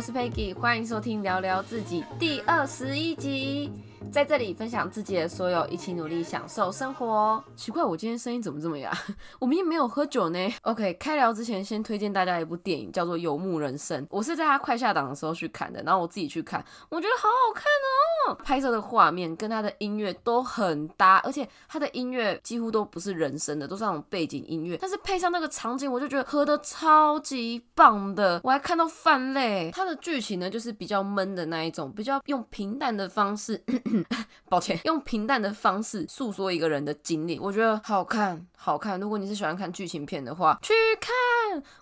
我是 Peggy，欢迎收听聊聊自己第二十一集。在这里分享自己的所有，一起努力享受生活。奇怪，我今天声音怎么这么哑？我明明没有喝酒呢。OK，开聊之前先推荐大家一部电影，叫做《游牧人生》。我是在它快下档的时候去看的，然后我自己去看，我觉得好好看哦。拍摄的画面跟他的音乐都很搭，而且他的音乐几乎都不是人声的，都是那种背景音乐。但是配上那个场景，我就觉得合的超级棒的。我还看到泛泪。他的剧情呢，就是比较闷的那一种，比较用平淡的方式。抱歉，用平淡的方式诉说一个人的经历，我觉得好看，好看。如果你是喜欢看剧情片的话，去看。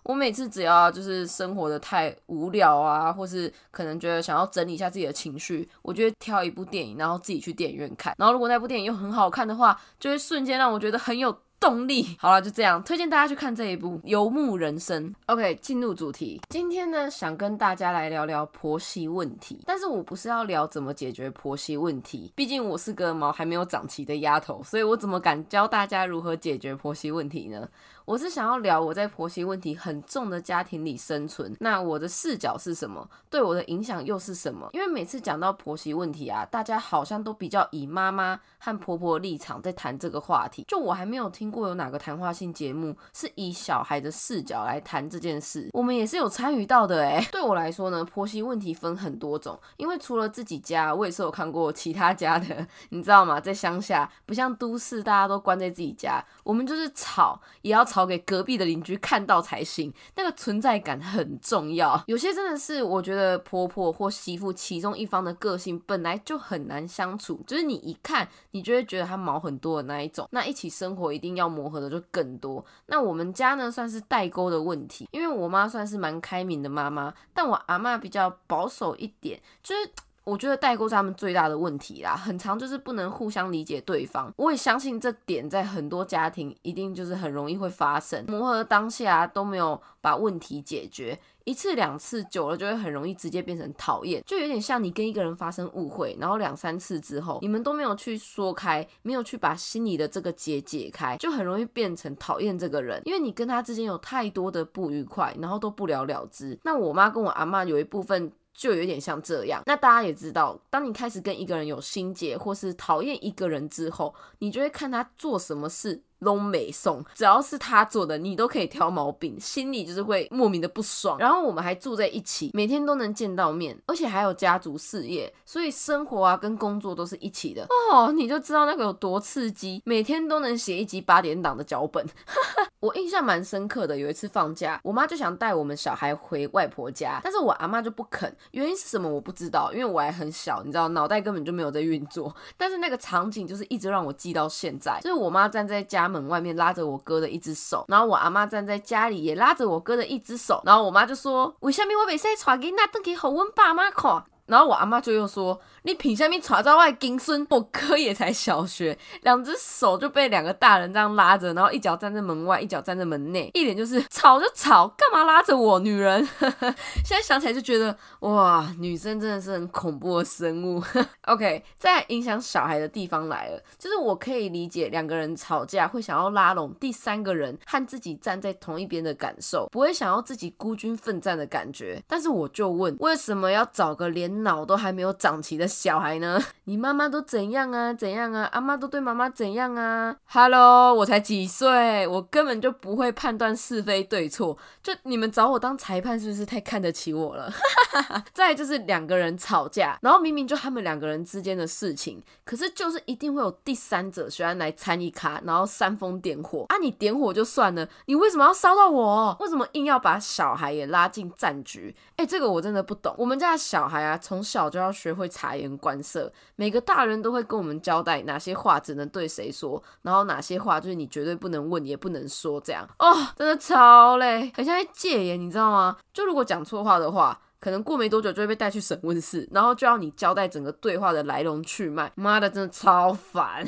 我每次只要就是生活的太无聊啊，或是可能觉得想要整理一下自己的情绪，我就会挑一部电影，然后自己去电影院看。然后如果那部电影又很好看的话，就会瞬间让我觉得很有。动力好了，就这样，推荐大家去看这一部《游牧人生》。OK，进入主题，今天呢，想跟大家来聊聊婆媳问题。但是我不是要聊怎么解决婆媳问题，毕竟我是个毛还没有长齐的丫头，所以我怎么敢教大家如何解决婆媳问题呢？我是想要聊我在婆媳问题很重的家庭里生存，那我的视角是什么？对我的影响又是什么？因为每次讲到婆媳问题啊，大家好像都比较以妈妈和婆婆立场在谈这个话题。就我还没有听过有哪个谈话性节目是以小孩的视角来谈这件事。我们也是有参与到的诶。对我来说呢，婆媳问题分很多种，因为除了自己家，我也是有看过其他家的，你知道吗？在乡下不像都市，大家都关在自己家，我们就是吵也要吵。吵给隔壁的邻居看到才行，那个存在感很重要。有些真的是我觉得婆婆或媳妇其中一方的个性本来就很难相处，就是你一看你就会觉得她毛很多的那一种。那一起生活一定要磨合的就更多。那我们家呢算是代沟的问题，因为我妈算是蛮开明的妈妈，但我阿妈比较保守一点，就是。我觉得代沟是他们最大的问题啦，很长就是不能互相理解对方。我也相信这点在很多家庭一定就是很容易会发生，磨合当下都没有把问题解决，一次两次久了就会很容易直接变成讨厌，就有点像你跟一个人发生误会，然后两三次之后你们都没有去说开，没有去把心里的这个结解开，就很容易变成讨厌这个人，因为你跟他之间有太多的不愉快，然后都不了了之。那我妈跟我阿妈有一部分。就有点像这样。那大家也知道，当你开始跟一个人有心结，或是讨厌一个人之后，你就会看他做什么事。拢美送，只要是他做的，你都可以挑毛病，心里就是会莫名的不爽。然后我们还住在一起，每天都能见到面，而且还有家族事业，所以生活啊跟工作都是一起的哦。你就知道那个有多刺激，每天都能写一集八点档的脚本。我印象蛮深刻的，有一次放假，我妈就想带我们小孩回外婆家，但是我阿妈就不肯，原因是什么我不知道，因为我还很小，你知道，脑袋根本就没有在运作。但是那个场景就是一直让我记到现在，就是我妈站在家。门外面拉着我哥的一只手，然后我阿妈站在家里也拉着我哥的一只手，然后我妈就说：“为什么我未使带囡仔登去给阮爸妈看？”然后我阿妈就又说：“你凭什么查在外金孙？我哥也才小学，两只手就被两个大人这样拉着，然后一脚站在门外，一脚站在门内，一脸就是吵就吵，干嘛拉着我？女人！现在想起来就觉得哇，女生真的是很恐怖的生物。OK，在影响小孩的地方来了，就是我可以理解两个人吵架会想要拉拢第三个人和自己站在同一边的感受，不会想要自己孤军奋战的感觉。但是我就问，为什么要找个连？脑都还没有长齐的小孩呢？你妈妈都怎样啊？怎样啊？阿妈都对妈妈怎样啊？Hello，我才几岁，我根本就不会判断是非对错。就你们找我当裁判，是不是太看得起我了？再就是两个人吵架，然后明明就他们两个人之间的事情，可是就是一定会有第三者喜欢来参与卡，然后煽风点火啊！你点火就算了，你为什么要烧到我？为什么硬要把小孩也拉进战局？哎，这个我真的不懂。我们家的小孩啊。从小就要学会察言观色，每个大人都会跟我们交代哪些话只能对谁说，然后哪些话就是你绝对不能问也不能说，这样哦，真的超累，很像在戒严，你知道吗？就如果讲错话的话，可能过没多久就会被带去审问室，然后就要你交代整个对话的来龙去脉。妈的，真的超烦！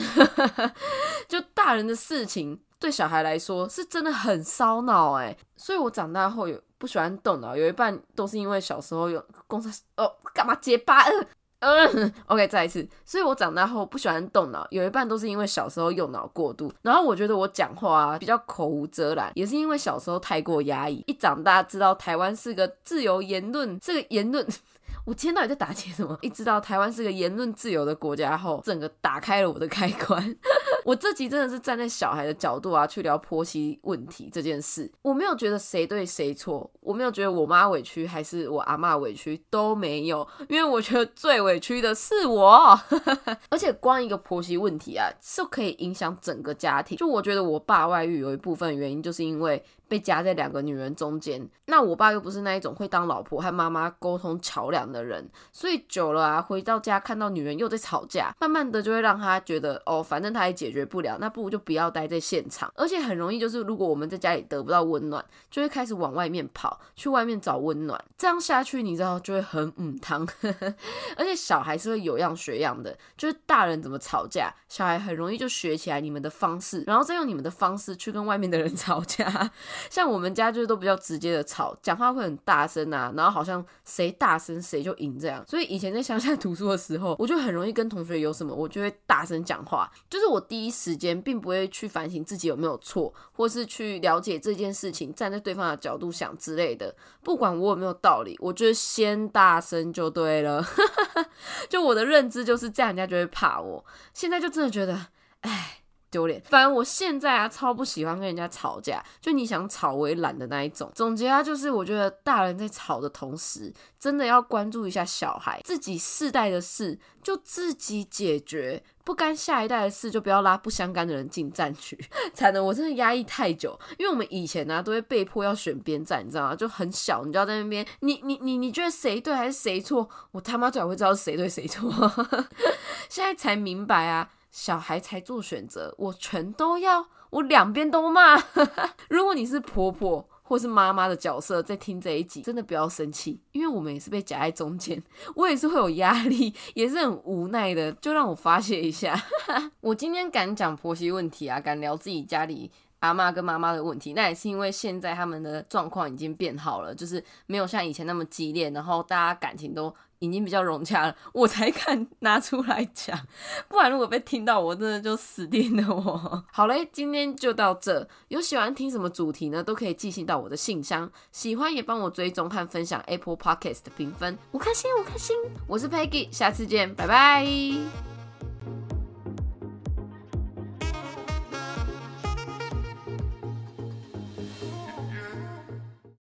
就大人的事情对小孩来说是真的很烧脑哎，所以我长大后有。不喜欢动脑，有一半都是因为小时候有公司哦，干嘛结巴？嗯，OK，再一次。所以我长大后不喜欢动脑，有一半都是因为小时候用脑过度。然后我觉得我讲话啊比较口无遮拦，也是因为小时候太过压抑。一长大知道台湾是个自由言论，这个言论。我今天到底在打劫什么？一知道台湾是个言论自由的国家后，整个打开了我的开关。我这集真的是站在小孩的角度啊，去聊婆媳问题这件事。我没有觉得谁对谁错，我没有觉得我妈委屈还是我阿妈委屈都没有，因为我觉得最委屈的是我。而且光一个婆媳问题啊，是可以影响整个家庭。就我觉得我爸外遇有一部分原因，就是因为。被夹在两个女人中间，那我爸又不是那一种会当老婆和妈妈沟通桥梁的人，所以久了啊，回到家看到女人又在吵架，慢慢的就会让他觉得，哦，反正他也解决不了，那不如就不要待在现场。而且很容易就是，如果我们在家里得不到温暖，就会开始往外面跑，去外面找温暖。这样下去，你知道就会很嗯汤。而且小孩是会有样学样的，就是大人怎么吵架，小孩很容易就学起来你们的方式，然后再用你们的方式去跟外面的人 吵架。像我们家就是都比较直接的吵，讲话会很大声啊，然后好像谁大声谁就赢这样。所以以前在乡下 读书的时候，我就很容易跟同学有什么，我就会大声讲话。就是我第一时间并不会去反省自己有没有错，或是去了解这件事情，站在对方的角度想之类的。不管我有没有道理，我就先大声就对了。就我的认知就是这样，人家就会怕我。现在就真的觉得，哎。丢脸，反正我现在啊超不喜欢跟人家吵架，就你想吵我也懒的那一种。总结啊，就是我觉得大人在吵的同时，真的要关注一下小孩，自己世代的事就自己解决，不干下一代的事就不要拉不相干的人进战局。才能我真的压抑太久，因为我们以前呢都会被迫要选边站，你知道吗？就很小，你就要在那边，你你你你觉得谁对还是谁错？我他妈最好会知道谁对谁错。现在才明白啊。小孩才做选择，我全都要，我两边都骂。如果你是婆婆或是妈妈的角色，在听这一集，真的不要生气，因为我们也是被夹在中间，我也是会有压力，也是很无奈的，就让我发泄一下。我今天敢讲婆媳问题啊，敢聊自己家里阿妈跟妈妈的问题，那也是因为现在他们的状况已经变好了，就是没有像以前那么激烈，然后大家感情都。已经比较融洽了，我才敢拿出来讲，不然如果被听到，我真的就死定了。我 好嘞，今天就到这。有喜欢听什么主题呢？都可以寄信到我的信箱。喜欢也帮我追踪和分享 Apple Podcast 的评分，五颗星五颗星。我是 Peggy，下次见，拜拜。